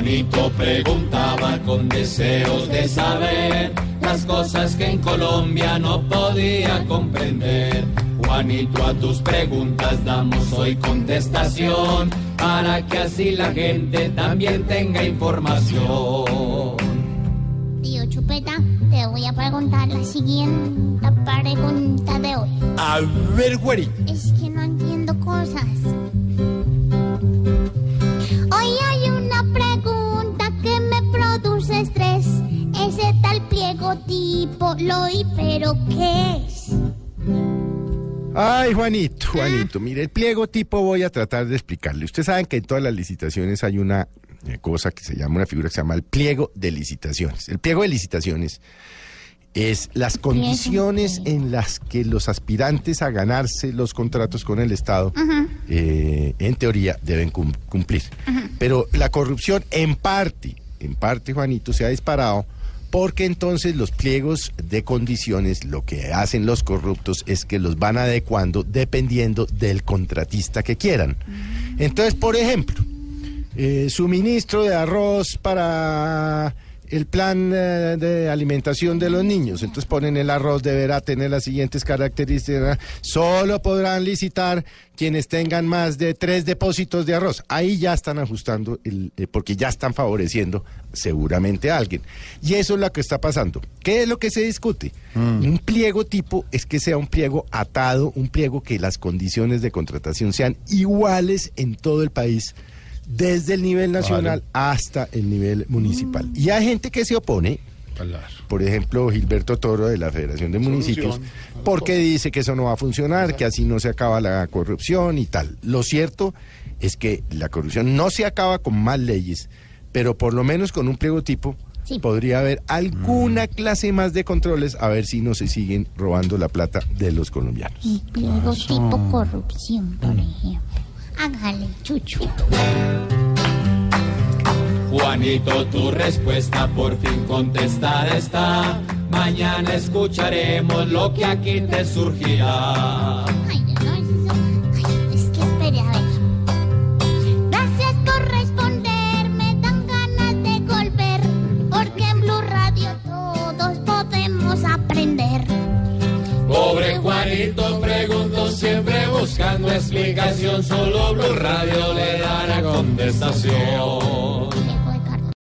Juanito preguntaba con deseos de saber las cosas que en Colombia no podía comprender. Juanito, a tus preguntas damos hoy contestación para que así la gente también tenga información. Tío Chupeta, te voy a preguntar la siguiente pregunta de hoy. A ver, Juanito. Es que no entiendo cosas. Tipo, lo y pero ¿qué es? Ay, Juanito, Juanito, mire, el pliego tipo voy a tratar de explicarle. Ustedes saben que en todas las licitaciones hay una eh, cosa que se llama, una figura que se llama el pliego de licitaciones. El pliego de licitaciones es las condiciones en las que los aspirantes a ganarse los contratos con el Estado, eh, en teoría, deben cum- cumplir. Pero la corrupción, en parte, en parte, Juanito, se ha disparado porque entonces los pliegos de condiciones, lo que hacen los corruptos es que los van adecuando dependiendo del contratista que quieran. Entonces, por ejemplo, eh, suministro de arroz para el plan eh, de alimentación de los niños. Entonces ponen el arroz deberá tener las siguientes características. Solo podrán licitar quienes tengan más de tres depósitos de arroz. Ahí ya están ajustando, el, eh, porque ya están favoreciendo seguramente a alguien. Y eso es lo que está pasando. ¿Qué es lo que se discute? Un pliego tipo es que sea un pliego atado, un pliego que las condiciones de contratación sean iguales en todo el país desde el nivel nacional hasta el nivel municipal. Y hay gente que se opone, por ejemplo, Gilberto Toro de la Federación de Municipios, porque dice que eso no va a funcionar, que así no se acaba la corrupción y tal. Lo cierto es que la corrupción no se acaba con más leyes, pero por lo menos con un pliego tipo Sí. podría haber alguna clase más de controles a ver si no se siguen robando la plata de los colombianos. Un pliego tipo corrupción. Hágale, chuchu. Juanito, tu respuesta por fin contestada está. Mañana escucharemos lo que aquí te surgirá. Buscando explicación. Solo Blue Radio le dará contestación.